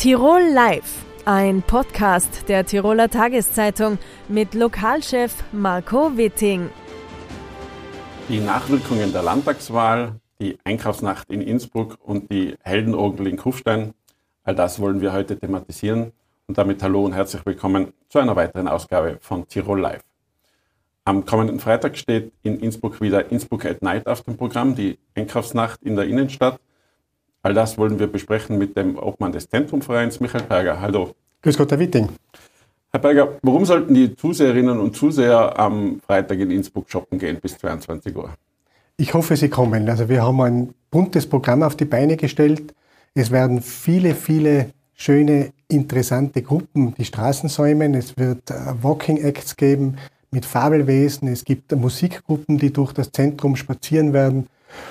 Tirol Live, ein Podcast der Tiroler Tageszeitung mit Lokalchef Marco Witting. Die Nachwirkungen der Landtagswahl, die Einkaufsnacht in Innsbruck und die Heldenogel in Kufstein, all das wollen wir heute thematisieren. Und damit hallo und herzlich willkommen zu einer weiteren Ausgabe von Tirol Live. Am kommenden Freitag steht in Innsbruck wieder Innsbruck at Night auf dem Programm, die Einkaufsnacht in der Innenstadt. All das wollen wir besprechen mit dem Obmann des Zentrumvereins, Michael Berger. Hallo. Grüß Gott, Herr Witting. Herr Berger, warum sollten die Zuseherinnen und Zuseher am Freitag in Innsbruck shoppen gehen bis 22 Uhr? Ich hoffe, Sie kommen. Also wir haben ein buntes Programm auf die Beine gestellt. Es werden viele, viele schöne, interessante Gruppen die Straßen säumen. Es wird äh, Walking Acts geben mit Fabelwesen. Es gibt Musikgruppen, die durch das Zentrum spazieren werden.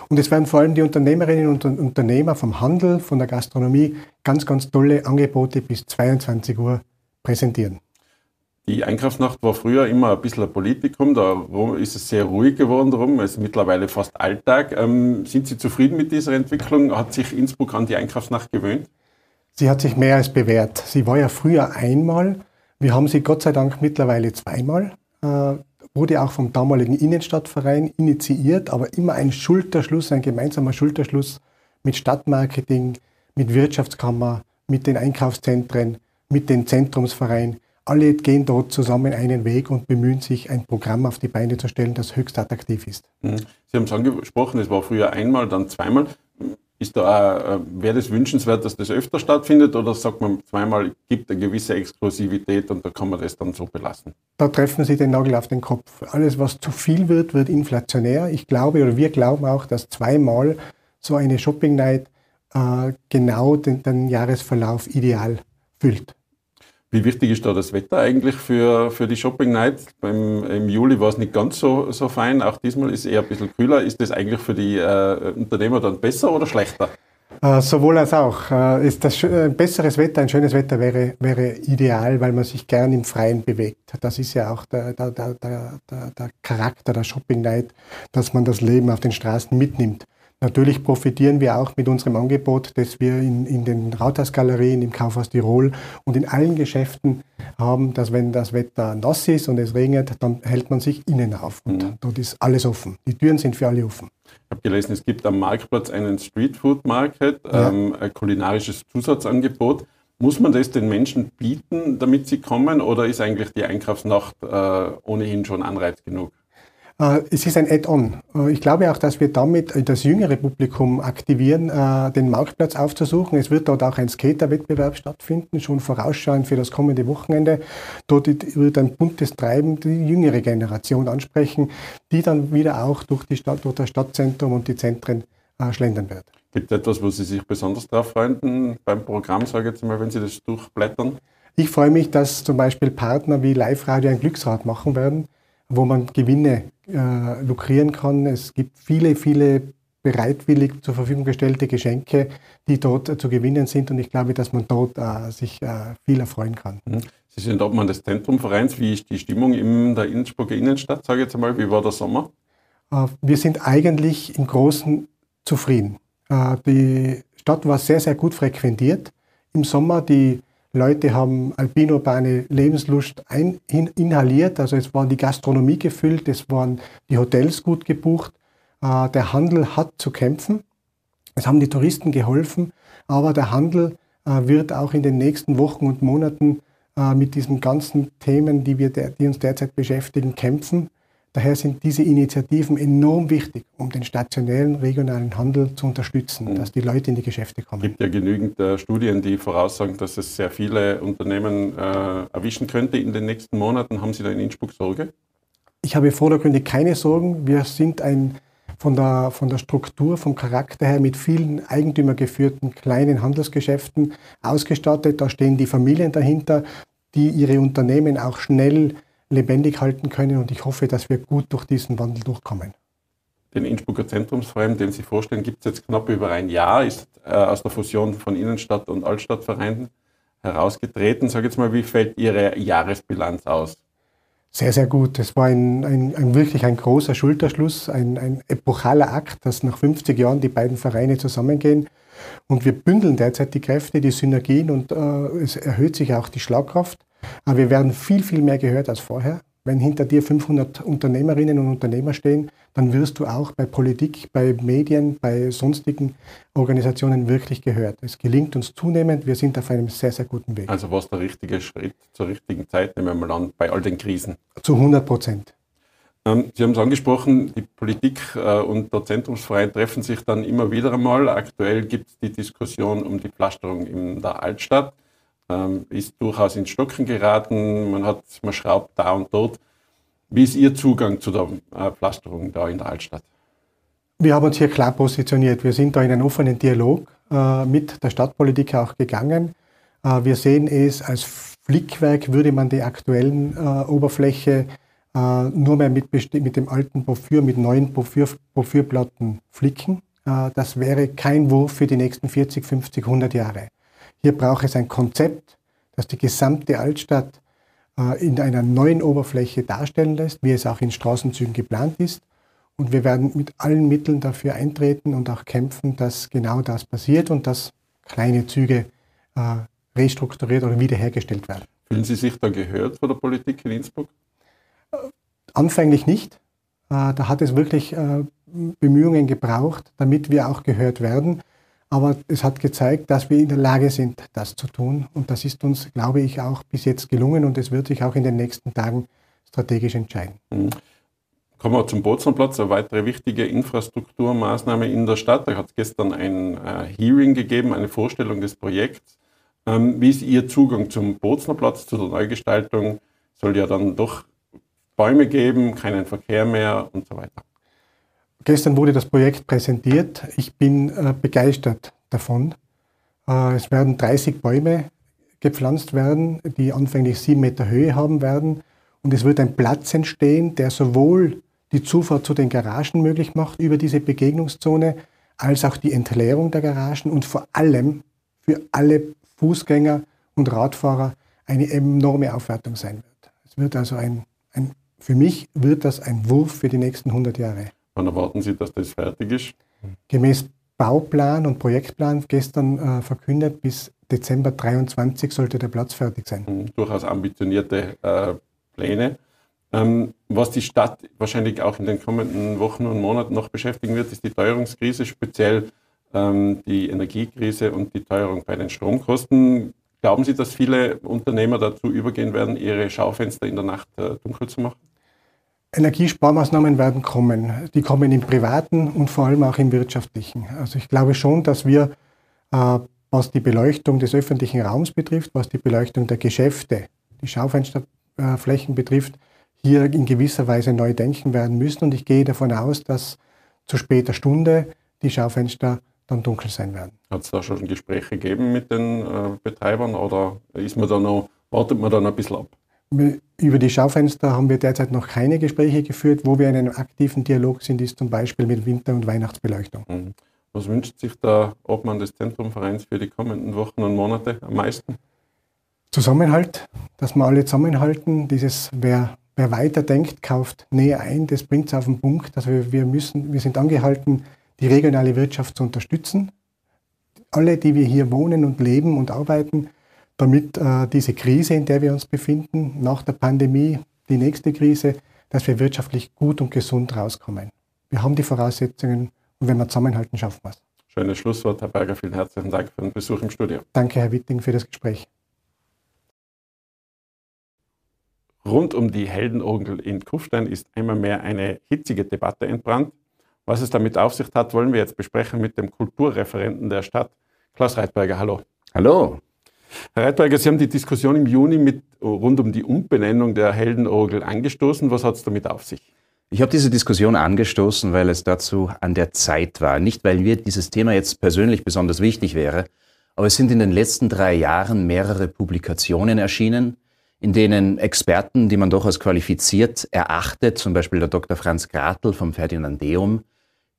Und es werden vor allem die Unternehmerinnen und Unternehmer vom Handel, von der Gastronomie ganz, ganz tolle Angebote bis 22 Uhr präsentieren. Die Einkaufsnacht war früher immer ein bisschen ein Politikum, da ist es sehr ruhig geworden darum, es ist mittlerweile fast Alltag. Ähm, sind Sie zufrieden mit dieser Entwicklung? Hat sich Innsbruck an die Einkaufsnacht gewöhnt? Sie hat sich mehr als bewährt. Sie war ja früher einmal, wir haben sie Gott sei Dank mittlerweile zweimal. Äh, wurde auch vom damaligen Innenstadtverein initiiert, aber immer ein Schulterschluss, ein gemeinsamer Schulterschluss mit Stadtmarketing, mit Wirtschaftskammer, mit den Einkaufszentren, mit den Zentrumsvereinen. Alle gehen dort zusammen einen Weg und bemühen sich, ein Programm auf die Beine zu stellen, das höchst attraktiv ist. Mhm. Sie haben es angesprochen, es war früher einmal, dann zweimal. Ist da äh, wäre das wünschenswert, dass das öfter stattfindet oder sagt man zweimal, gibt eine gewisse Exklusivität und da kann man das dann so belassen? Da treffen Sie den Nagel auf den Kopf. Alles, was zu viel wird, wird inflationär. Ich glaube oder wir glauben auch, dass zweimal so eine Shopping Night äh, genau den, den Jahresverlauf ideal füllt. Wie wichtig ist da das Wetter eigentlich für, für die Shopping Night? Beim, Im Juli war es nicht ganz so, so fein, auch diesmal ist es eher ein bisschen kühler. Ist das eigentlich für die äh, Unternehmer dann besser oder schlechter? Äh, sowohl als auch. Äh, ist das ein besseres Wetter, ein schönes Wetter wäre, wäre ideal, weil man sich gern im Freien bewegt. Das ist ja auch der, der, der, der, der Charakter der Shopping Night, dass man das Leben auf den Straßen mitnimmt. Natürlich profitieren wir auch mit unserem Angebot, das wir in, in den Rathausgalerien, im Kaufhaus Tirol und in allen Geschäften haben, dass wenn das Wetter nass ist und es regnet, dann hält man sich innen auf und mhm. dort ist alles offen. Die Türen sind für alle offen. Ich habe gelesen, es gibt am Marktplatz einen Streetfood Market, ja. ähm, ein kulinarisches Zusatzangebot. Muss man das den Menschen bieten, damit sie kommen, oder ist eigentlich die Einkaufsnacht äh, ohnehin schon Anreiz genug? Äh, es ist ein Add-on. Äh, ich glaube auch, dass wir damit das jüngere Publikum aktivieren, äh, den Marktplatz aufzusuchen. Es wird dort auch ein Skater-Wettbewerb stattfinden, schon vorausschauend für das kommende Wochenende. Dort wird ein buntes Treiben die jüngere Generation ansprechen, die dann wieder auch durch, die Stadt, durch das Stadtzentrum und die Zentren schlendern wird. Gibt es etwas, wo Sie sich besonders darauf freuen beim Programm, sage ich jetzt mal, wenn Sie das durchblättern? Ich freue mich, dass zum Beispiel Partner wie Live Radio ein Glücksrad machen werden wo man Gewinne äh, lukrieren kann. Es gibt viele, viele bereitwillig zur Verfügung gestellte Geschenke, die dort äh, zu gewinnen sind. Und ich glaube, dass man dort äh, sich äh, viel erfreuen kann. Mhm. Sie sind Obmann des Zentrumvereins. Wie ist die Stimmung in der Innsbrucker Innenstadt, sage ich jetzt einmal? Wie war der Sommer? Äh, wir sind eigentlich im Großen zufrieden. Äh, die Stadt war sehr, sehr gut frequentiert. Im Sommer die Leute haben alpinurbane Lebenslust ein, in, inhaliert. Also es war die Gastronomie gefüllt, es waren die Hotels gut gebucht. Äh, der Handel hat zu kämpfen. Es haben die Touristen geholfen, aber der Handel äh, wird auch in den nächsten Wochen und Monaten äh, mit diesen ganzen Themen, die, wir die uns derzeit beschäftigen, kämpfen. Daher sind diese Initiativen enorm wichtig, um den stationären regionalen Handel zu unterstützen, mhm. dass die Leute in die Geschäfte kommen. Es gibt ja genügend äh, Studien, die voraussagen, dass es sehr viele Unternehmen äh, erwischen könnte in den nächsten Monaten. Haben Sie da in Innsbruck Sorge? Ich habe vordergründig keine Sorgen. Wir sind ein, von, der, von der Struktur, vom Charakter her mit vielen eigentümergeführten kleinen Handelsgeschäften ausgestattet. Da stehen die Familien dahinter, die ihre Unternehmen auch schnell lebendig halten können und ich hoffe, dass wir gut durch diesen Wandel durchkommen. Den Innsbrucker Zentrumsverein, den Sie vorstellen, gibt es jetzt knapp über ein Jahr, ist äh, aus der Fusion von Innenstadt- und Altstadtvereinen herausgetreten. Sag jetzt mal, wie fällt Ihre Jahresbilanz aus? Sehr, sehr gut. Es war ein, ein, ein, wirklich ein großer Schulterschluss, ein, ein epochaler Akt, dass nach 50 Jahren die beiden Vereine zusammengehen. Und wir bündeln derzeit die Kräfte, die Synergien und äh, es erhöht sich auch die Schlagkraft. Aber wir werden viel, viel mehr gehört als vorher. Wenn hinter dir 500 Unternehmerinnen und Unternehmer stehen, dann wirst du auch bei Politik, bei Medien, bei sonstigen Organisationen wirklich gehört. Es gelingt uns zunehmend. Wir sind auf einem sehr, sehr guten Weg. Also was der richtige Schritt zur richtigen Zeit, nehmen wir mal an, bei all den Krisen? Zu 100 Prozent. Ähm, Sie haben es angesprochen, die Politik äh, und der Zentrumsverein treffen sich dann immer wieder einmal. Aktuell gibt es die Diskussion um die Pflasterung in der Altstadt ähm, ist durchaus ins Stocken geraten. Man, hat, man schraubt da und dort. Wie ist Ihr Zugang zu der äh, Pflasterung da in der Altstadt? Wir haben uns hier klar positioniert. Wir sind da in einen offenen Dialog äh, mit der Stadtpolitik auch gegangen. Äh, wir sehen es als Flickwerk, würde man die aktuellen äh, Oberfläche äh, nur mehr mit, mit, dem alten Porphyr, mit neuen Porphyr, Porphyrplatten flicken. Äh, das wäre kein Wurf für die nächsten 40, 50, 100 Jahre. Hier braucht es ein Konzept, das die gesamte Altstadt äh, in einer neuen Oberfläche darstellen lässt, wie es auch in Straßenzügen geplant ist. Und wir werden mit allen Mitteln dafür eintreten und auch kämpfen, dass genau das passiert und dass kleine Züge äh, restrukturiert oder wiederhergestellt werden. Fühlen Sie sich da gehört von der Politik in Innsbruck? Äh, anfänglich nicht. Da hat es wirklich Bemühungen gebraucht, damit wir auch gehört werden. Aber es hat gezeigt, dass wir in der Lage sind, das zu tun. Und das ist uns, glaube ich, auch bis jetzt gelungen und es wird sich auch in den nächsten Tagen strategisch entscheiden. Mhm. Kommen wir zum Boznerplatz, eine weitere wichtige Infrastrukturmaßnahme in der Stadt. Da hat es gestern ein äh, Hearing gegeben, eine Vorstellung des Projekts. Ähm, wie ist Ihr Zugang zum Boznerplatz, zu der Neugestaltung? Soll ja dann doch Bäume geben, keinen Verkehr mehr und so weiter. Gestern wurde das Projekt präsentiert. Ich bin äh, begeistert davon. Äh, es werden 30 Bäume gepflanzt werden, die anfänglich sieben Meter Höhe haben werden. Und es wird ein Platz entstehen, der sowohl die Zufahrt zu den Garagen möglich macht über diese Begegnungszone, als auch die Entleerung der Garagen und vor allem für alle Fußgänger und Radfahrer eine enorme Aufwertung sein wird. Es wird also ein, ein für mich wird das ein Wurf für die nächsten 100 Jahre. Wann erwarten Sie, dass das fertig ist? Gemäß Bauplan und Projektplan gestern äh, verkündet, bis Dezember 23 sollte der Platz fertig sein. Mhm, durchaus ambitionierte äh, Pläne. Ähm, was die Stadt wahrscheinlich auch in den kommenden Wochen und Monaten noch beschäftigen wird, ist die Teuerungskrise, speziell ähm, die Energiekrise und die Teuerung bei den Stromkosten. Glauben Sie, dass viele Unternehmer dazu übergehen werden, ihre Schaufenster in der Nacht äh, dunkel zu machen? Energiesparmaßnahmen werden kommen. Die kommen im privaten und vor allem auch im wirtschaftlichen. Also ich glaube schon, dass wir, äh, was die Beleuchtung des öffentlichen Raums betrifft, was die Beleuchtung der Geschäfte, die Schaufensterflächen betrifft, hier in gewisser Weise neu denken werden müssen. Und ich gehe davon aus, dass zu später Stunde die Schaufenster dann dunkel sein werden. Hat es da schon Gespräche gegeben mit den äh, Betreibern oder ist man da noch, wartet man da noch ein bisschen ab? Über die Schaufenster haben wir derzeit noch keine Gespräche geführt. Wo wir in einem aktiven Dialog sind, ist zum Beispiel mit Winter- und Weihnachtsbeleuchtung. Mhm. Was wünscht sich der Obmann des Zentrumvereins für die kommenden Wochen und Monate am meisten? Zusammenhalt, dass wir alle zusammenhalten. Dieses, wer, wer weiter denkt, kauft näher ein. Das bringt es auf den Punkt. Also wir, wir, müssen, wir sind angehalten, die regionale Wirtschaft zu unterstützen. Alle, die wir hier wohnen und leben und arbeiten, damit äh, diese Krise, in der wir uns befinden, nach der Pandemie, die nächste Krise, dass wir wirtschaftlich gut und gesund rauskommen. Wir haben die Voraussetzungen und wenn wir zusammenhalten, schaffen wir es. Schönes Schlusswort, Herr Berger. Vielen herzlichen Dank für den Besuch im Studio. Danke, Herr Witting, für das Gespräch. Rund um die Heldenorgel in Kufstein ist einmal mehr eine hitzige Debatte entbrannt. Was es damit auf sich hat, wollen wir jetzt besprechen mit dem Kulturreferenten der Stadt, Klaus Reitberger. Hallo. Hallo. Herr Reitberger, Sie haben die Diskussion im Juni mit, rund um die Umbenennung der Heldenorgel angestoßen. Was hat es damit auf sich? Ich habe diese Diskussion angestoßen, weil es dazu an der Zeit war. Nicht, weil mir dieses Thema jetzt persönlich besonders wichtig wäre, aber es sind in den letzten drei Jahren mehrere Publikationen erschienen, in denen Experten, die man durchaus qualifiziert erachtet, zum Beispiel der Dr. Franz Gratl vom Ferdinandeum,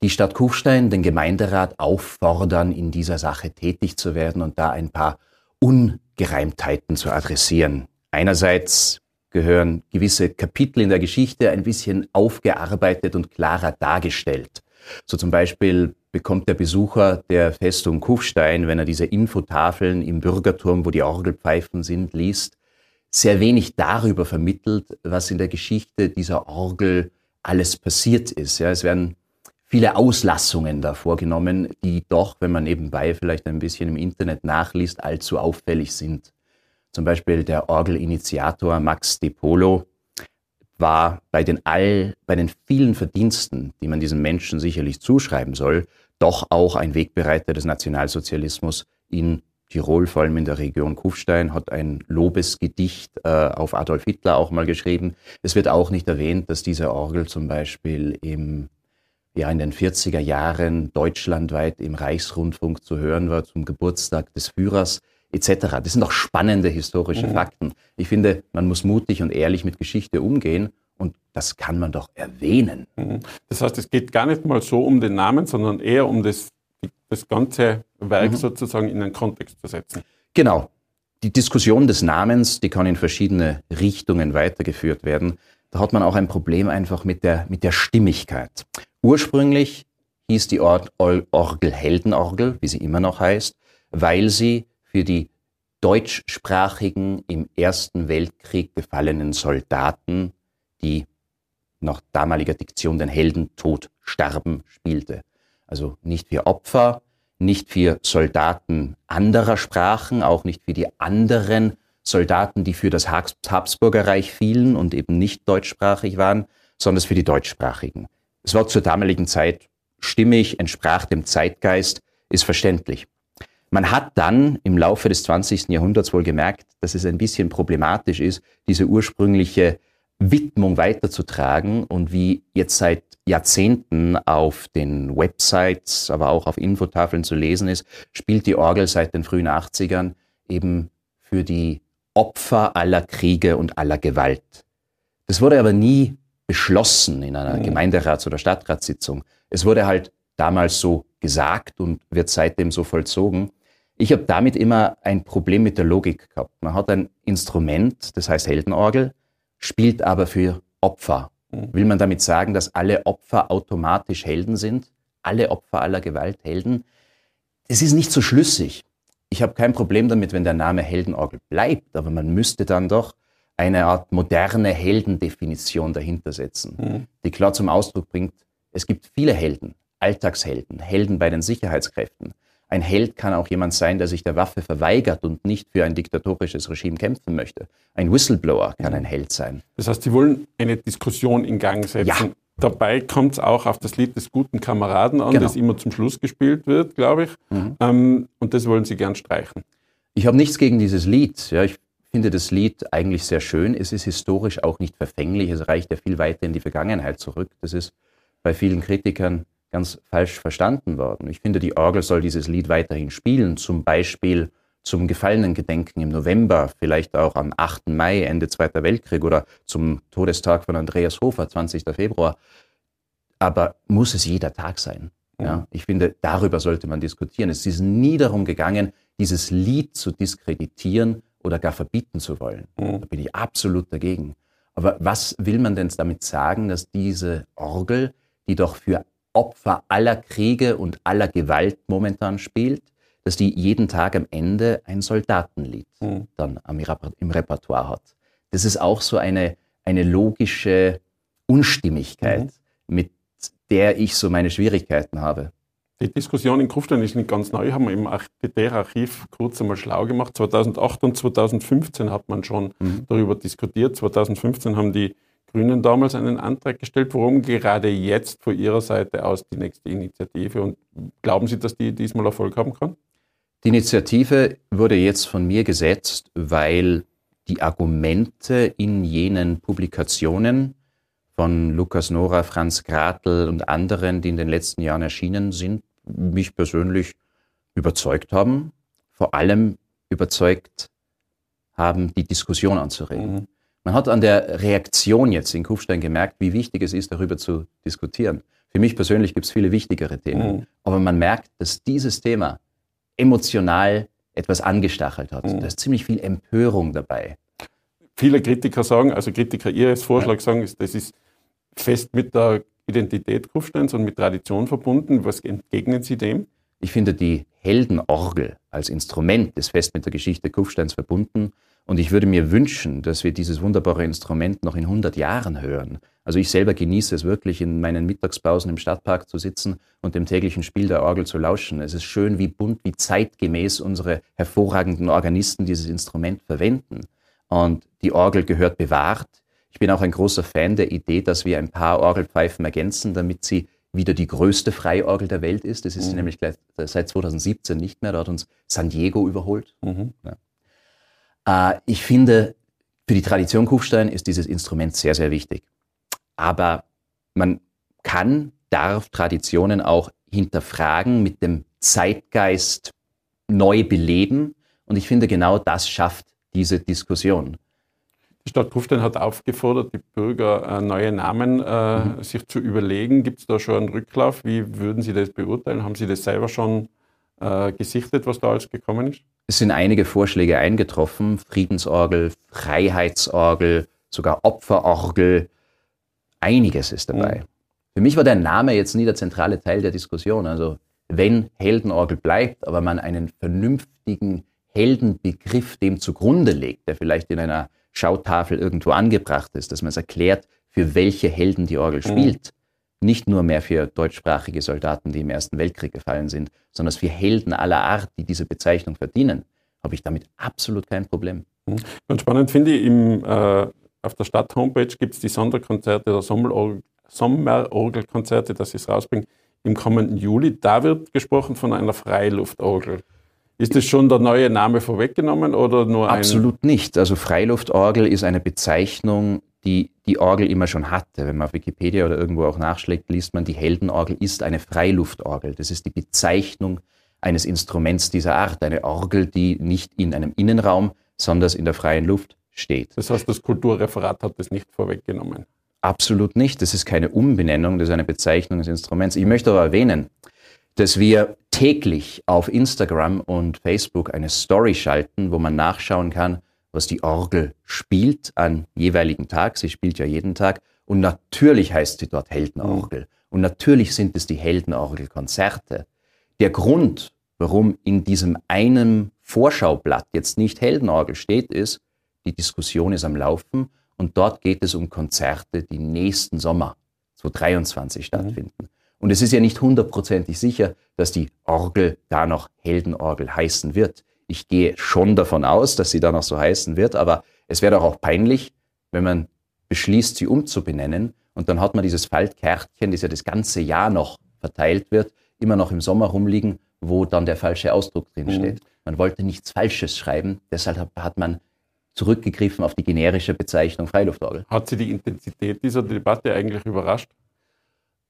die Stadt Kufstein, den Gemeinderat auffordern, in dieser Sache tätig zu werden und da ein paar Ungereimtheiten zu adressieren. Einerseits gehören gewisse Kapitel in der Geschichte ein bisschen aufgearbeitet und klarer dargestellt. So zum Beispiel bekommt der Besucher der Festung Kufstein, wenn er diese Infotafeln im Bürgerturm, wo die Orgelpfeifen sind, liest, sehr wenig darüber vermittelt, was in der Geschichte dieser Orgel alles passiert ist. Ja, es werden viele Auslassungen da vorgenommen, die doch, wenn man nebenbei vielleicht ein bisschen im Internet nachliest, allzu auffällig sind. Zum Beispiel der Orgelinitiator Max de Polo war bei den all, bei den vielen Verdiensten, die man diesem Menschen sicherlich zuschreiben soll, doch auch ein Wegbereiter des Nationalsozialismus in Tirol, vor allem in der Region Kufstein, hat ein Lobesgedicht äh, auf Adolf Hitler auch mal geschrieben. Es wird auch nicht erwähnt, dass diese Orgel zum Beispiel im, ja, in den 40er Jahren deutschlandweit im Reichsrundfunk zu hören war zum Geburtstag des Führers etc. Das sind auch spannende historische mhm. Fakten. Ich finde, man muss mutig und ehrlich mit Geschichte umgehen und das kann man doch erwähnen. Mhm. Das heißt, es geht gar nicht mal so um den Namen, sondern eher um das, das ganze Werk mhm. sozusagen in einen Kontext zu setzen. Genau. Die Diskussion des Namens, die kann in verschiedene Richtungen weitergeführt werden. Da hat man auch ein Problem einfach mit der, mit der Stimmigkeit. Ursprünglich hieß die Orgel Heldenorgel, wie sie immer noch heißt, weil sie für die deutschsprachigen im Ersten Weltkrieg gefallenen Soldaten, die nach damaliger Diktion den Heldentod sterben, spielte. Also nicht für Opfer, nicht für Soldaten anderer Sprachen, auch nicht für die anderen Soldaten, die für das Habsburgerreich fielen und eben nicht deutschsprachig waren, sondern für die deutschsprachigen. Es war zur damaligen Zeit stimmig, entsprach dem Zeitgeist, ist verständlich. Man hat dann im Laufe des 20. Jahrhunderts wohl gemerkt, dass es ein bisschen problematisch ist, diese ursprüngliche Widmung weiterzutragen und wie jetzt seit Jahrzehnten auf den Websites, aber auch auf Infotafeln zu lesen ist, spielt die Orgel seit den frühen 80ern eben für die Opfer aller Kriege und aller Gewalt. Das wurde aber nie beschlossen in einer Gemeinderats- oder Stadtratssitzung. Es wurde halt damals so gesagt und wird seitdem so vollzogen. Ich habe damit immer ein Problem mit der Logik gehabt. Man hat ein Instrument, das heißt Heldenorgel, spielt aber für Opfer. Mhm. Will man damit sagen, dass alle Opfer automatisch Helden sind? Alle Opfer aller Gewalt Helden? Es ist nicht so schlüssig. Ich habe kein Problem damit, wenn der Name Heldenorgel bleibt, aber man müsste dann doch eine Art moderne Heldendefinition dahinter setzen, mhm. die klar zum Ausdruck bringt, es gibt viele Helden, Alltagshelden, Helden bei den Sicherheitskräften, ein Held kann auch jemand sein, der sich der Waffe verweigert und nicht für ein diktatorisches Regime kämpfen möchte. Ein Whistleblower kann ein Held sein. Das heißt, Sie wollen eine Diskussion in Gang setzen. Ja. Dabei kommt es auch auf das Lied des guten Kameraden an, genau. das immer zum Schluss gespielt wird, glaube ich. Mhm. Ähm, und das wollen Sie gern streichen. Ich habe nichts gegen dieses Lied. Ja, ich finde das Lied eigentlich sehr schön. Es ist historisch auch nicht verfänglich. Es reicht ja viel weiter in die Vergangenheit zurück. Das ist bei vielen Kritikern ganz falsch verstanden worden. Ich finde, die Orgel soll dieses Lied weiterhin spielen, zum Beispiel zum gefallenen Gedenken im November, vielleicht auch am 8. Mai, Ende Zweiter Weltkrieg oder zum Todestag von Andreas Hofer, 20. Februar. Aber muss es jeder Tag sein? Ja, ich finde, darüber sollte man diskutieren. Es ist nie darum gegangen, dieses Lied zu diskreditieren oder gar verbieten zu wollen. Da bin ich absolut dagegen. Aber was will man denn damit sagen, dass diese Orgel, die doch für Opfer aller Kriege und aller Gewalt momentan spielt, dass die jeden Tag am Ende ein Soldatenlied mhm. dann im Repertoire hat. Das ist auch so eine, eine logische Unstimmigkeit, mhm. mit der ich so meine Schwierigkeiten habe. Die Diskussion in Kufstein ist nicht ganz neu, haben wir im Architekt-Archiv kurz einmal schlau gemacht. 2008 und 2015 hat man schon mhm. darüber diskutiert. 2015 haben die Grünen damals einen Antrag gestellt. Warum gerade jetzt von Ihrer Seite aus die nächste Initiative? Und glauben Sie, dass die diesmal Erfolg haben kann? Die Initiative wurde jetzt von mir gesetzt, weil die Argumente in jenen Publikationen von Lukas Nora, Franz Gratl und anderen, die in den letzten Jahren erschienen sind, mich persönlich überzeugt haben. Vor allem überzeugt haben, die Diskussion anzuregen. Mhm. Man hat an der Reaktion jetzt in Kufstein gemerkt, wie wichtig es ist, darüber zu diskutieren. Für mich persönlich gibt es viele wichtigere Themen. Mhm. Aber man merkt, dass dieses Thema emotional etwas angestachelt hat. Mhm. Da ist ziemlich viel Empörung dabei. viele Kritiker sagen, also Kritiker ihres Vorschlags sagen, das ist fest mit der Identität Kufsteins und mit Tradition verbunden. Was entgegnen Sie dem? Ich finde die Heldenorgel als Instrument ist fest mit der Geschichte Kufsteins verbunden. Und ich würde mir wünschen, dass wir dieses wunderbare Instrument noch in 100 Jahren hören. Also ich selber genieße es wirklich, in meinen Mittagspausen im Stadtpark zu sitzen und dem täglichen Spiel der Orgel zu lauschen. Es ist schön, wie bunt, wie zeitgemäß unsere hervorragenden Organisten dieses Instrument verwenden. Und die Orgel gehört bewahrt. Ich bin auch ein großer Fan der Idee, dass wir ein paar Orgelpfeifen ergänzen, damit sie wieder die größte Freiorgel der Welt ist. Das ist mhm. nämlich seit 2017 nicht mehr. Da hat uns San Diego überholt. Mhm. Ja. Äh, ich finde, für die Tradition Kufstein ist dieses Instrument sehr, sehr wichtig. Aber man kann, darf Traditionen auch hinterfragen, mit dem Zeitgeist neu beleben. Und ich finde, genau das schafft diese Diskussion. Die Stadt Kufstein hat aufgefordert, die Bürger äh, neue Namen äh, mhm. sich zu überlegen. Gibt es da schon einen Rücklauf? Wie würden Sie das beurteilen? Haben Sie das selber schon äh, gesichtet, was da alles gekommen ist? Es sind einige Vorschläge eingetroffen. Friedensorgel, Freiheitsorgel, sogar Opferorgel. Einiges ist dabei. Mhm. Für mich war der Name jetzt nie der zentrale Teil der Diskussion. Also wenn Heldenorgel bleibt, aber man einen vernünftigen Heldenbegriff dem zugrunde legt, der vielleicht in einer Schautafel irgendwo angebracht ist, dass man es erklärt, für welche Helden die Orgel mhm. spielt. Nicht nur mehr für deutschsprachige Soldaten, die im Ersten Weltkrieg gefallen sind, sondern für Helden aller Art, die diese Bezeichnung verdienen, habe ich damit absolut kein Problem. Mhm. Ganz spannend finde ich, im, äh, auf der Stadt-Homepage gibt es die Sonderkonzerte der Sommerorgelkonzerte, dass sie es rausbringen, im kommenden Juli. Da wird gesprochen von einer Freiluftorgel. Ist das schon der neue Name vorweggenommen oder nur ein? Absolut nicht. Also Freiluftorgel ist eine Bezeichnung, die die Orgel immer schon hatte. Wenn man auf Wikipedia oder irgendwo auch nachschlägt, liest man, die Heldenorgel ist eine Freiluftorgel. Das ist die Bezeichnung eines Instruments dieser Art. Eine Orgel, die nicht in einem Innenraum, sondern in der freien Luft steht. Das heißt, das Kulturreferat hat das nicht vorweggenommen? Absolut nicht. Das ist keine Umbenennung, das ist eine Bezeichnung des Instruments. Ich möchte aber erwähnen, dass wir täglich auf Instagram und Facebook eine Story schalten, wo man nachschauen kann, was die Orgel spielt an jeweiligen Tag. Sie spielt ja jeden Tag. Und natürlich heißt sie dort Heldenorgel. Und natürlich sind es die Heldenorgelkonzerte. Der Grund, warum in diesem einen Vorschaublatt jetzt nicht Heldenorgel steht, ist, die Diskussion ist am Laufen und dort geht es um Konzerte, die nächsten Sommer 2023 stattfinden. Mhm. Und es ist ja nicht hundertprozentig sicher, dass die Orgel da noch Heldenorgel heißen wird. Ich gehe schon davon aus, dass sie da noch so heißen wird, aber es wäre doch auch peinlich, wenn man beschließt, sie umzubenennen und dann hat man dieses Faltkärtchen, das ja das ganze Jahr noch verteilt wird, immer noch im Sommer rumliegen, wo dann der falsche Ausdruck drin mhm. steht. Mhm. Man wollte nichts Falsches schreiben, deshalb hat man zurückgegriffen auf die generische Bezeichnung Freiluftorgel. Hat Sie die Intensität dieser Debatte eigentlich überrascht?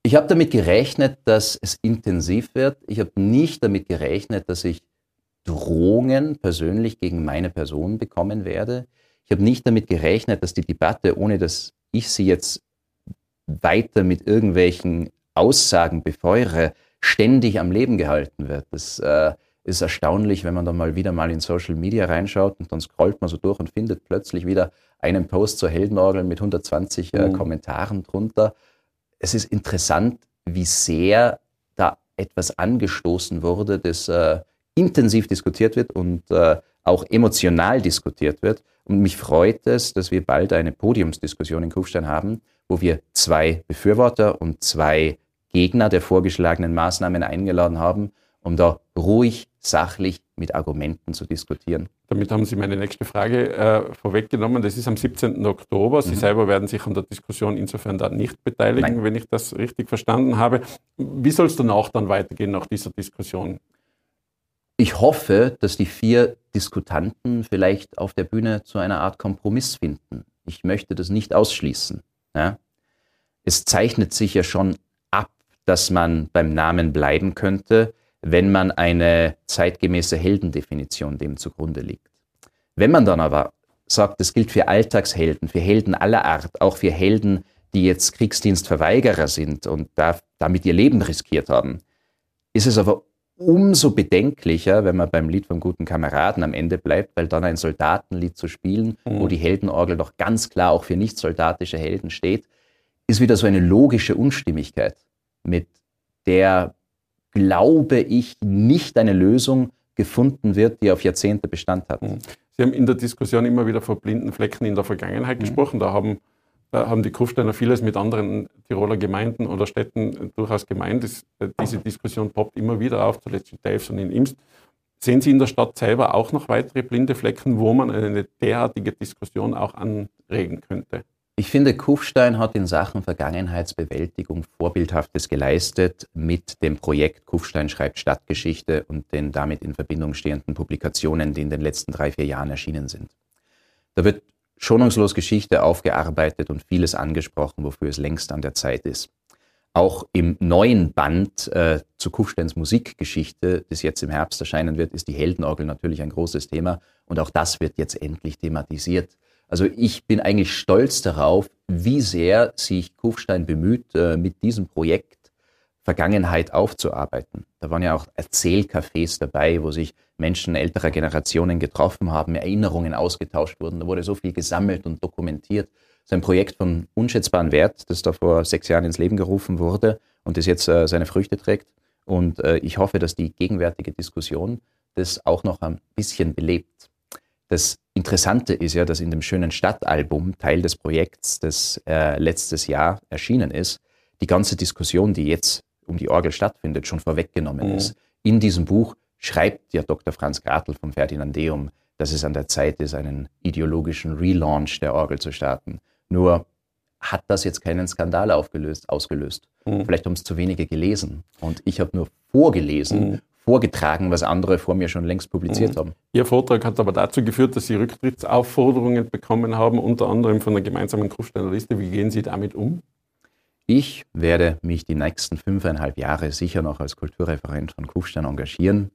Ich habe damit gerechnet, dass es intensiv wird. Ich habe nicht damit gerechnet, dass ich Drohungen persönlich gegen meine Person bekommen werde. Ich habe nicht damit gerechnet, dass die Debatte, ohne dass ich sie jetzt weiter mit irgendwelchen Aussagen befeuere, ständig am Leben gehalten wird. Das äh, ist erstaunlich, wenn man dann mal wieder mal in Social Media reinschaut und dann scrollt man so durch und findet plötzlich wieder einen Post zur Heldenorgel mit 120 äh, mhm. Kommentaren drunter es ist interessant, wie sehr da etwas angestoßen wurde, das äh, intensiv diskutiert wird und äh, auch emotional diskutiert wird. Und mich freut es, dass wir bald eine Podiumsdiskussion in Kufstein haben, wo wir zwei Befürworter und zwei Gegner der vorgeschlagenen Maßnahmen eingeladen haben, um da ruhig, sachlich mit Argumenten zu diskutieren. Damit haben Sie meine nächste Frage äh, vorweggenommen. Das ist am 17. Oktober. Sie mhm. selber werden sich an der Diskussion insofern da nicht beteiligen, Nein. wenn ich das richtig verstanden habe. Wie soll es danach dann weitergehen nach dieser Diskussion? Ich hoffe, dass die vier Diskutanten vielleicht auf der Bühne zu einer Art Kompromiss finden. Ich möchte das nicht ausschließen. Ja? Es zeichnet sich ja schon ab, dass man beim Namen bleiben könnte wenn man eine zeitgemäße Heldendefinition dem zugrunde liegt. Wenn man dann aber sagt, das gilt für Alltagshelden, für Helden aller Art, auch für Helden, die jetzt Kriegsdienstverweigerer sind und da, damit ihr Leben riskiert haben, ist es aber umso bedenklicher, wenn man beim Lied vom guten Kameraden am Ende bleibt, weil dann ein Soldatenlied zu spielen, mhm. wo die Heldenorgel doch ganz klar auch für nicht soldatische Helden steht, ist wieder so eine logische Unstimmigkeit, mit der, glaube ich, nicht eine Lösung gefunden wird, die auf Jahrzehnte Bestand hat. Mhm. Sie haben in der Diskussion immer wieder von blinden Flecken in der Vergangenheit mhm. gesprochen. Da haben, da haben die Kufsteiner vieles mit anderen Tiroler Gemeinden oder Städten durchaus gemeint. Das, diese Diskussion poppt immer wieder auf, zuletzt in Delfs und in Imst. Sehen Sie in der Stadt selber auch noch weitere blinde Flecken, wo man eine derartige Diskussion auch anregen könnte? Ich finde, Kufstein hat in Sachen Vergangenheitsbewältigung Vorbildhaftes geleistet mit dem Projekt Kufstein schreibt Stadtgeschichte und den damit in Verbindung stehenden Publikationen, die in den letzten drei, vier Jahren erschienen sind. Da wird schonungslos Geschichte aufgearbeitet und vieles angesprochen, wofür es längst an der Zeit ist. Auch im neuen Band äh, zu Kufsteins Musikgeschichte, das jetzt im Herbst erscheinen wird, ist die Heldenorgel natürlich ein großes Thema und auch das wird jetzt endlich thematisiert. Also ich bin eigentlich stolz darauf, wie sehr sich Kufstein bemüht, äh, mit diesem Projekt Vergangenheit aufzuarbeiten. Da waren ja auch Erzählcafés dabei, wo sich Menschen älterer Generationen getroffen haben, Erinnerungen ausgetauscht wurden. Da wurde so viel gesammelt und dokumentiert. Das ist ein Projekt von unschätzbarem Wert, das da vor sechs Jahren ins Leben gerufen wurde und das jetzt äh, seine Früchte trägt. Und äh, ich hoffe, dass die gegenwärtige Diskussion das auch noch ein bisschen belebt. Das Interessante ist ja, dass in dem schönen Stadtalbum, Teil des Projekts, das äh, letztes Jahr erschienen ist, die ganze Diskussion, die jetzt um die Orgel stattfindet, schon vorweggenommen mhm. ist. In diesem Buch schreibt ja Dr. Franz Gartl vom Ferdinandeum, dass es an der Zeit ist, einen ideologischen Relaunch der Orgel zu starten. Nur hat das jetzt keinen Skandal aufgelöst, ausgelöst. Mhm. Vielleicht haben es zu wenige gelesen. Und ich habe nur vorgelesen, mhm vorgetragen, was andere vor mir schon längst publiziert mhm. haben. Ihr Vortrag hat aber dazu geführt, dass Sie Rücktrittsaufforderungen bekommen haben, unter anderem von der gemeinsamen Kufsteiner Liste. Wie gehen Sie damit um? Ich werde mich die nächsten fünfeinhalb Jahre sicher noch als Kulturreferent von Kufstein engagieren.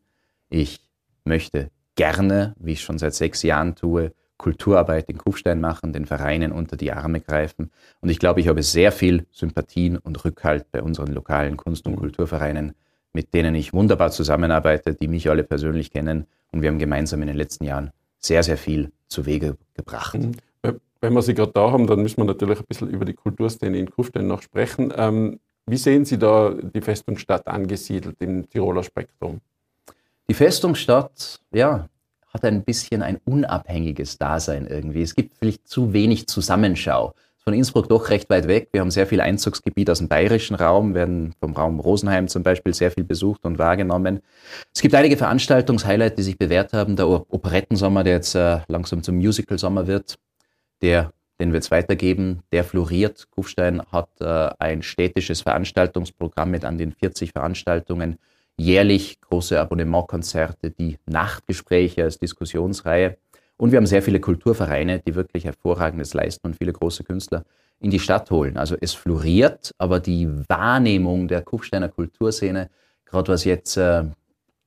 Ich möchte gerne, wie ich schon seit sechs Jahren tue, Kulturarbeit in Kufstein machen, den Vereinen unter die Arme greifen. Und ich glaube, ich habe sehr viel Sympathien und Rückhalt bei unseren lokalen Kunst- und mhm. Kulturvereinen mit denen ich wunderbar zusammenarbeite, die mich alle persönlich kennen. Und wir haben gemeinsam in den letzten Jahren sehr, sehr viel zu Wege gebracht. Mhm. Wenn wir Sie gerade da haben, dann müssen wir natürlich ein bisschen über die Kulturszene in Kufstein noch sprechen. Ähm, wie sehen Sie da die Festungsstadt angesiedelt im Tiroler Spektrum? Die Festungsstadt, ja, hat ein bisschen ein unabhängiges Dasein irgendwie. Es gibt vielleicht zu wenig Zusammenschau von Innsbruck doch recht weit weg. Wir haben sehr viel Einzugsgebiet aus dem bayerischen Raum, werden vom Raum Rosenheim zum Beispiel sehr viel besucht und wahrgenommen. Es gibt einige Veranstaltungshighlights, die sich bewährt haben. Der Operettensommer, der jetzt äh, langsam zum Musical-Sommer wird, der, den wird es weitergeben, der floriert. Kufstein hat äh, ein städtisches Veranstaltungsprogramm mit an den 40 Veranstaltungen, jährlich große Abonnementkonzerte, die Nachtgespräche als Diskussionsreihe. Und wir haben sehr viele Kulturvereine, die wirklich hervorragendes leisten und viele große Künstler in die Stadt holen. Also es floriert, aber die Wahrnehmung der Kufsteiner Kulturszene, gerade was jetzt äh,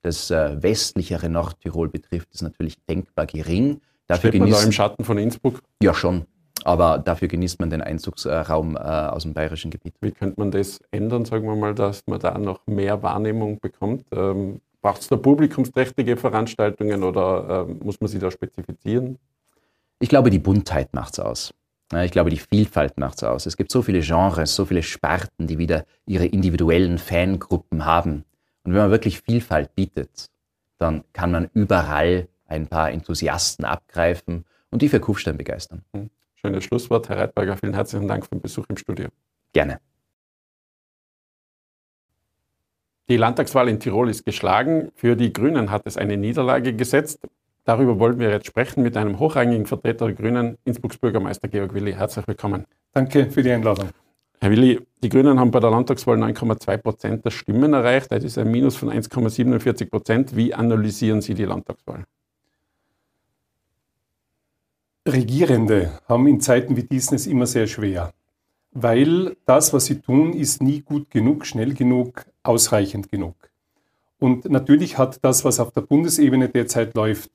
das äh, westlichere Nordtirol betrifft, ist natürlich denkbar gering. Dafür Steht man da im Schatten von Innsbruck? Ja, schon. Aber dafür genießt man den Einzugsraum äh, aus dem bayerischen Gebiet. Wie könnte man das ändern, sagen wir mal, dass man da noch mehr Wahrnehmung bekommt? Ähm, Braucht es da publikumsträchtige Veranstaltungen oder äh, muss man sie da spezifizieren? Ich glaube, die Buntheit macht es aus. Ich glaube, die Vielfalt macht es aus. Es gibt so viele Genres, so viele Sparten, die wieder ihre individuellen Fangruppen haben. Und wenn man wirklich Vielfalt bietet, dann kann man überall ein paar Enthusiasten abgreifen und die für Kufstein begeistern. Hm. Schönes Schlusswort, Herr Reitberger. Vielen herzlichen Dank für den Besuch im Studio. Gerne. Die Landtagswahl in Tirol ist geschlagen. Für die Grünen hat es eine Niederlage gesetzt. Darüber wollen wir jetzt sprechen mit einem hochrangigen Vertreter der Grünen, Innsbrucks Bürgermeister Georg Willi. Herzlich willkommen. Danke für die Einladung. Herr Willi, die Grünen haben bei der Landtagswahl 9,2 Prozent der Stimmen erreicht. Das ist ein Minus von 1,47 Prozent. Wie analysieren Sie die Landtagswahl? Regierende haben in Zeiten wie diesen es immer sehr schwer weil das, was sie tun, ist nie gut genug, schnell genug, ausreichend genug. Und natürlich hat das, was auf der Bundesebene derzeit läuft,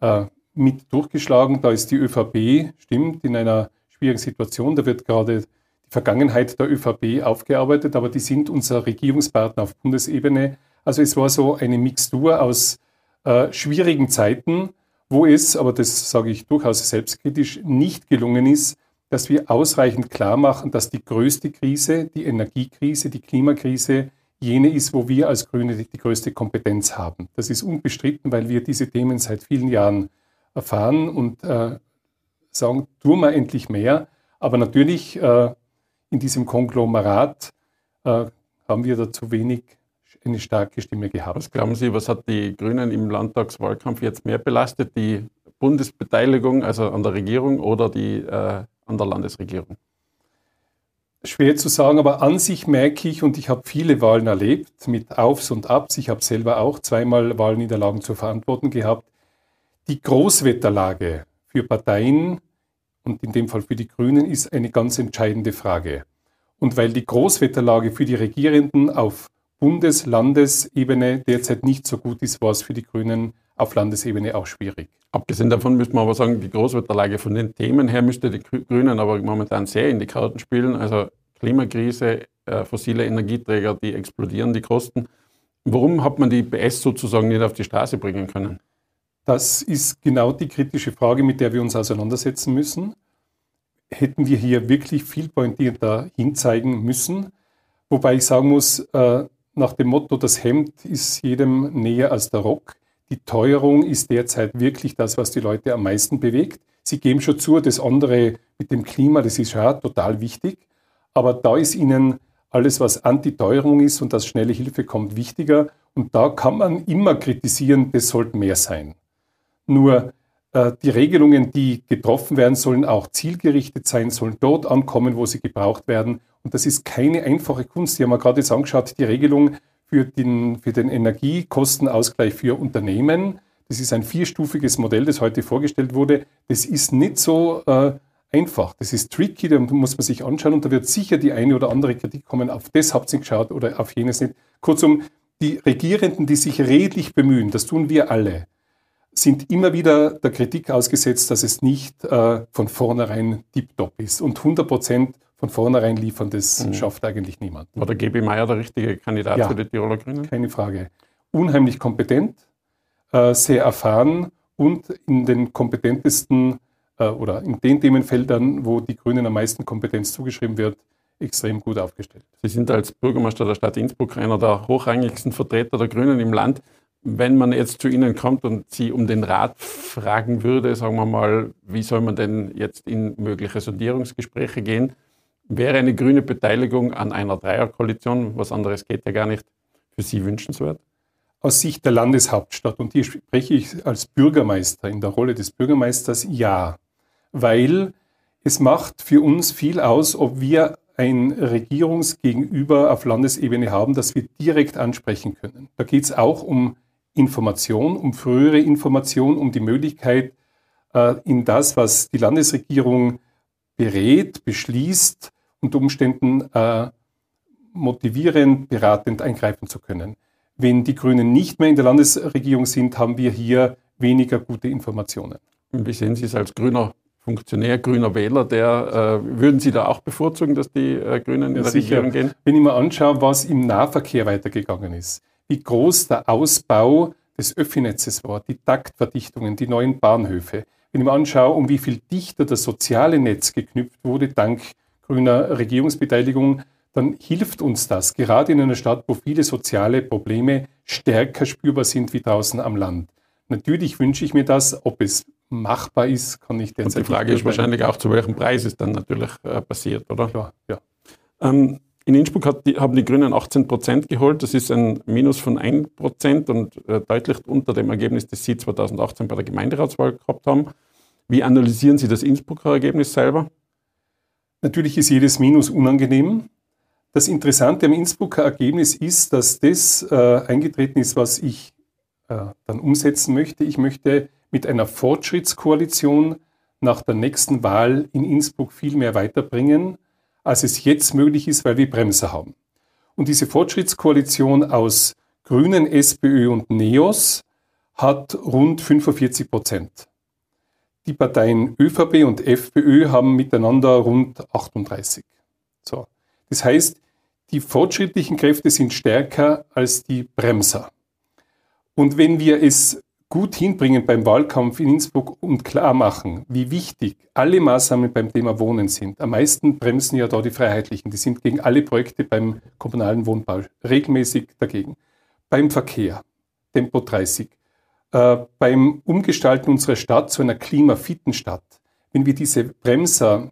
äh, mit durchgeschlagen. Da ist die ÖVP, stimmt, in einer schwierigen Situation. Da wird gerade die Vergangenheit der ÖVP aufgearbeitet, aber die sind unser Regierungspartner auf Bundesebene. Also es war so eine Mixtur aus äh, schwierigen Zeiten, wo es, aber das sage ich durchaus selbstkritisch, nicht gelungen ist, dass wir ausreichend klar machen, dass die größte Krise, die Energiekrise, die Klimakrise, jene ist, wo wir als Grüne die, die größte Kompetenz haben. Das ist unbestritten, weil wir diese Themen seit vielen Jahren erfahren und äh, sagen, tun wir endlich mehr. Aber natürlich äh, in diesem Konglomerat äh, haben wir da zu wenig eine starke Stimme gehabt. Was glauben Sie, was hat die Grünen im Landtagswahlkampf jetzt mehr belastet? Die Bundesbeteiligung, also an der Regierung oder die äh, an der Landesregierung? Schwer zu sagen, aber an sich merke ich, und ich habe viele Wahlen erlebt, mit Aufs und Abs, ich habe selber auch zweimal Wahlniederlagen zu verantworten gehabt, die Großwetterlage für Parteien und in dem Fall für die Grünen ist eine ganz entscheidende Frage. Und weil die Großwetterlage für die Regierenden auf Bundes-, Landesebene derzeit nicht so gut ist, war es für die Grünen auf Landesebene auch schwierig. Abgesehen davon müsste man aber sagen, die Großwetterlage von den Themen her müsste die Grünen aber momentan sehr in die Karten spielen. Also Klimakrise, äh, fossile Energieträger, die explodieren, die Kosten. Warum hat man die PS sozusagen nicht auf die Straße bringen können? Das ist genau die kritische Frage, mit der wir uns auseinandersetzen müssen. Hätten wir hier wirklich viel pointierter hinzeigen müssen. Wobei ich sagen muss, äh, nach dem Motto, das Hemd ist jedem näher als der Rock. Die Teuerung ist derzeit wirklich das, was die Leute am meisten bewegt. Sie geben schon zu, das andere mit dem Klima, das ist ja total wichtig. Aber da ist ihnen alles, was Antiteuerung ist und dass schnelle Hilfe kommt, wichtiger. Und da kann man immer kritisieren, das sollte mehr sein. Nur äh, die Regelungen, die getroffen werden, sollen auch zielgerichtet sein, sollen dort ankommen, wo sie gebraucht werden. Und das ist keine einfache Kunst. Die haben wir gerade jetzt angeschaut, die Regelung für den, für den Energiekostenausgleich für Unternehmen. Das ist ein vierstufiges Modell, das heute vorgestellt wurde. Das ist nicht so äh, einfach. Das ist tricky, da muss man sich anschauen und da wird sicher die eine oder andere Kritik kommen. Auf das habt ihr geschaut oder auf jenes nicht. Kurzum, die Regierenden, die sich redlich bemühen, das tun wir alle, sind immer wieder der Kritik ausgesetzt, dass es nicht äh, von vornherein tiptop ist. Und 100 Prozent von vornherein liefern, das mhm. schafft eigentlich niemand. War der GB Meier der richtige Kandidat ja, für die Tiroler Grünen? Keine Frage. Unheimlich kompetent, äh, sehr erfahren und in den kompetentesten äh, oder in den Themenfeldern, wo die Grünen am meisten Kompetenz zugeschrieben wird, extrem gut aufgestellt. Sie sind als Bürgermeister der Stadt Innsbruck einer der hochrangigsten Vertreter der Grünen im Land. Wenn man jetzt zu Ihnen kommt und Sie um den Rat fragen würde, sagen wir mal, wie soll man denn jetzt in mögliche Sondierungsgespräche gehen, wäre eine grüne Beteiligung an einer Dreierkoalition, was anderes geht ja gar nicht, für Sie wünschenswert? Aus Sicht der Landeshauptstadt, und hier spreche ich als Bürgermeister in der Rolle des Bürgermeisters, ja weil es macht für uns viel aus, ob wir ein Regierungsgegenüber auf Landesebene haben, das wir direkt ansprechen können. Da geht es auch um Information, um frühere Information, um die Möglichkeit, äh, in das, was die Landesregierung berät, beschließt, unter Umständen äh, motivierend, beratend eingreifen zu können. Wenn die Grünen nicht mehr in der Landesregierung sind, haben wir hier weniger gute Informationen. Wie sehen Sie es als grüner Funktionär, grüner Wähler, der äh, würden Sie da auch bevorzugen, dass die äh, Grünen in ja, der sicher. Regierung gehen? Wenn ich mir anschaue, was im Nahverkehr weitergegangen ist, wie groß der Ausbau des Öffi-Netzes war, die Taktverdichtungen, die neuen Bahnhöfe, wenn ich mir anschaue, um wie viel dichter das soziale Netz geknüpft wurde, dank grüner Regierungsbeteiligung, dann hilft uns das, gerade in einer Stadt, wo viele soziale Probleme stärker spürbar sind wie draußen am Land. Natürlich wünsche ich mir das, ob es machbar ist, kann ich derzeit Und die Frage ist wahrscheinlich auch, zu welchem Preis es dann natürlich äh, passiert, oder? Klar, ja. Ähm, in Innsbruck die, haben die Grünen 18 Prozent geholt. Das ist ein Minus von 1 Prozent und äh, deutlich unter dem Ergebnis, das Sie 2018 bei der Gemeinderatswahl gehabt haben. Wie analysieren Sie das Innsbrucker Ergebnis selber? Natürlich ist jedes Minus unangenehm. Das Interessante am Innsbrucker Ergebnis ist, dass das äh, eingetreten ist, was ich äh, dann umsetzen möchte. Ich möchte mit einer Fortschrittskoalition nach der nächsten Wahl in Innsbruck viel mehr weiterbringen, als es jetzt möglich ist, weil wir Bremser haben. Und diese Fortschrittskoalition aus Grünen, SPÖ und NEOS hat rund 45 Prozent. Die Parteien ÖVP und FPÖ haben miteinander rund 38. So. Das heißt, die fortschrittlichen Kräfte sind stärker als die Bremser. Und wenn wir es gut hinbringen beim Wahlkampf in Innsbruck und klar machen, wie wichtig alle Maßnahmen beim Thema Wohnen sind. Am meisten bremsen ja da die Freiheitlichen. Die sind gegen alle Projekte beim kommunalen Wohnbau regelmäßig dagegen. Beim Verkehr, Tempo 30. Äh, beim Umgestalten unserer Stadt zu einer klimafitten Stadt. Wenn wir diese Bremser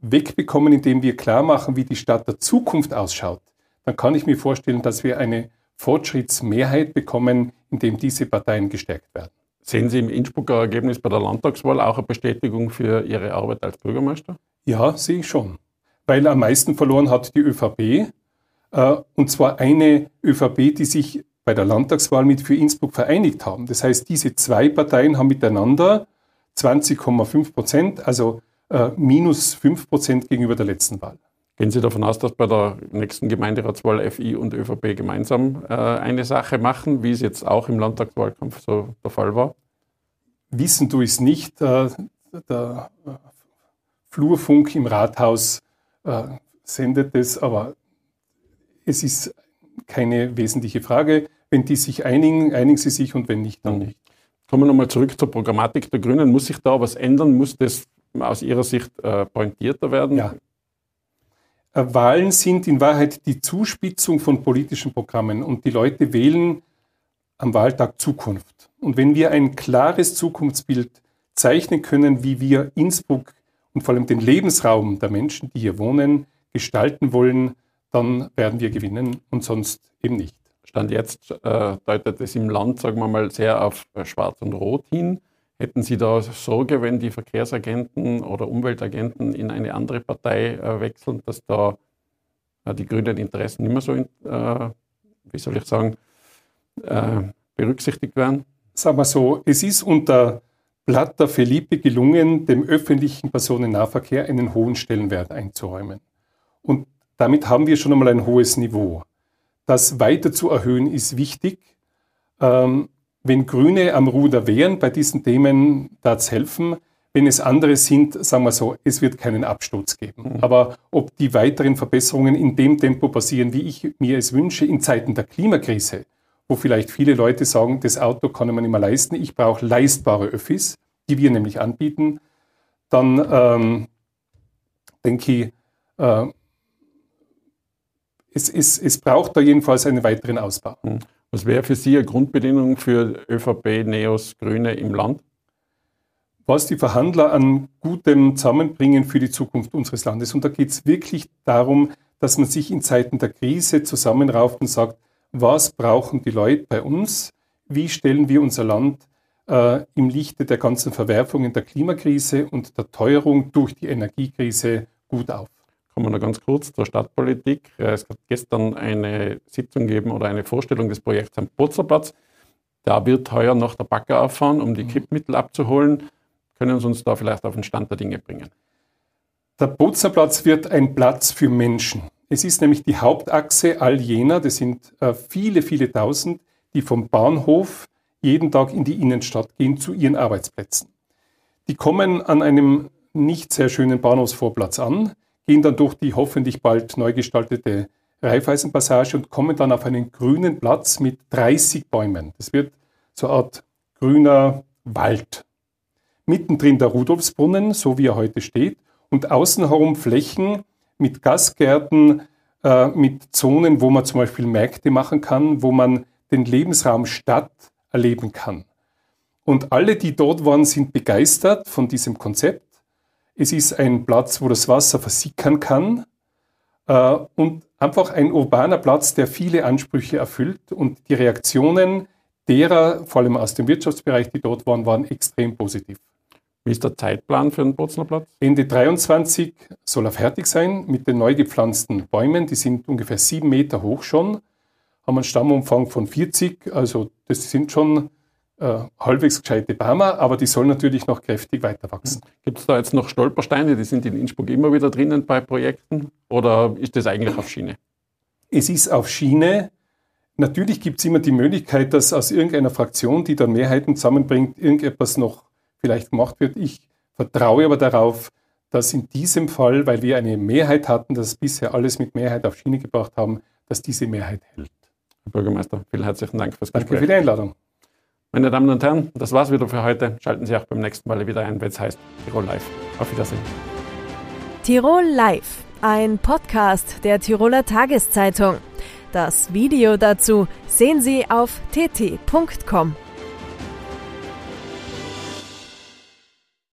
wegbekommen, indem wir klar machen, wie die Stadt der Zukunft ausschaut, dann kann ich mir vorstellen, dass wir eine Fortschrittsmehrheit bekommen, indem diese Parteien gestärkt werden. Sehen Sie im Innsbrucker Ergebnis bei der Landtagswahl auch eine Bestätigung für Ihre Arbeit als Bürgermeister? Ja, sehe ich schon. Weil am meisten verloren hat die ÖVP. Äh, und zwar eine ÖVP, die sich bei der Landtagswahl mit für Innsbruck vereinigt haben. Das heißt, diese zwei Parteien haben miteinander 20,5 Prozent, also äh, minus 5 Prozent gegenüber der letzten Wahl. Gehen Sie davon aus, dass bei der nächsten Gemeinderatswahl FI und ÖVP gemeinsam äh, eine Sache machen, wie es jetzt auch im Landtagswahlkampf so der Fall war? Wissen du es nicht. Äh, der äh, Flurfunk im Rathaus äh, sendet es, aber es ist keine wesentliche Frage. Wenn die sich einigen, einigen sie sich und wenn nicht, dann mhm. nicht. Kommen wir nochmal zurück zur Programmatik der Grünen. Muss sich da was ändern? Muss das aus Ihrer Sicht äh, pointierter werden? Ja. Äh, Wahlen sind in Wahrheit die Zuspitzung von politischen Programmen und die Leute wählen am Wahltag Zukunft. Und wenn wir ein klares Zukunftsbild zeichnen können, wie wir Innsbruck und vor allem den Lebensraum der Menschen, die hier wohnen, gestalten wollen, dann werden wir gewinnen und sonst eben nicht. Stand jetzt äh, deutet es im Land, sagen wir mal, sehr auf äh, Schwarz und Rot hin. Hätten Sie da Sorge, wenn die Verkehrsagenten oder Umweltagenten in eine andere Partei äh, wechseln, dass da äh, die grünen Interessen nicht mehr so, in, äh, wie soll ich sagen, äh, berücksichtigt werden? Sagen wir so, es ist unter Blatter Felipe gelungen, dem öffentlichen Personennahverkehr einen hohen Stellenwert einzuräumen. Und damit haben wir schon einmal ein hohes Niveau. Das weiter zu erhöhen ist wichtig. Ähm, wenn Grüne am Ruder wären bei diesen Themen, das helfen. Wenn es andere sind, sagen wir so, es wird keinen Absturz geben. Mhm. Aber ob die weiteren Verbesserungen in dem Tempo passieren, wie ich mir es wünsche, in Zeiten der Klimakrise, wo vielleicht viele Leute sagen, das Auto kann man nicht mehr leisten, ich brauche leistbare Öffis, die wir nämlich anbieten, dann ähm, denke ich, äh, es, es, es braucht da jedenfalls einen weiteren Ausbau. Mhm. Was wäre für Sie eine Grundbedingung für ÖVP, NEOS, Grüne im Land? Was die Verhandler an Gutem zusammenbringen für die Zukunft unseres Landes. Und da geht es wirklich darum, dass man sich in Zeiten der Krise zusammenrauft und sagt, was brauchen die Leute bei uns? Wie stellen wir unser Land äh, im Lichte der ganzen Verwerfungen der Klimakrise und der Teuerung durch die Energiekrise gut auf? Kommen wir noch ganz kurz zur Stadtpolitik. Es hat gestern eine Sitzung gegeben oder eine Vorstellung des Projekts am Potzerplatz. Da wird heuer noch der Bagger auffahren, um die mhm. Kippmittel abzuholen. Können Sie uns da vielleicht auf den Stand der Dinge bringen? Der Boznerplatz wird ein Platz für Menschen. Es ist nämlich die Hauptachse all jener, das sind äh, viele, viele tausend, die vom Bahnhof jeden Tag in die Innenstadt gehen zu ihren Arbeitsplätzen. Die kommen an einem nicht sehr schönen Bahnhofsvorplatz an gehen dann durch die hoffentlich bald neu gestaltete Raiffeisenpassage und kommen dann auf einen grünen Platz mit 30 Bäumen. Das wird so eine Art grüner Wald. Mittendrin der Rudolfsbrunnen, so wie er heute steht, und außen herum Flächen mit Gastgärten, äh, mit Zonen, wo man zum Beispiel Märkte machen kann, wo man den Lebensraum Stadt erleben kann. Und alle, die dort waren, sind begeistert von diesem Konzept es ist ein Platz, wo das Wasser versickern kann äh, und einfach ein urbaner Platz, der viele Ansprüche erfüllt. Und die Reaktionen derer, vor allem aus dem Wirtschaftsbereich, die dort waren, waren extrem positiv. Wie ist der Zeitplan für den Bozener Platz? Ende 23 soll er fertig sein mit den neu gepflanzten Bäumen. Die sind ungefähr sieben Meter hoch schon, haben einen Stammumfang von 40. Also das sind schon äh, halbwegs gescheite Bäume, aber die sollen natürlich noch kräftig weiter wachsen. Gibt es da jetzt noch Stolpersteine, die sind in Innsbruck immer wieder drinnen bei Projekten oder ist das eigentlich auf Schiene? Es ist auf Schiene. Natürlich gibt es immer die Möglichkeit, dass aus irgendeiner Fraktion, die dann Mehrheiten zusammenbringt, irgendetwas noch vielleicht gemacht wird. Ich vertraue aber darauf, dass in diesem Fall, weil wir eine Mehrheit hatten, dass bisher alles mit Mehrheit auf Schiene gebracht haben, dass diese Mehrheit hält. Herr Bürgermeister, vielen herzlichen Dank fürs Danke Gespräch. für die Einladung. Meine Damen und Herren, das war's wieder für heute. Schalten Sie auch beim nächsten Mal wieder ein, wenn es heißt Tirol Live. Auf Wiedersehen. Tirol Live, ein Podcast der Tiroler Tageszeitung. Das Video dazu sehen Sie auf tt.com.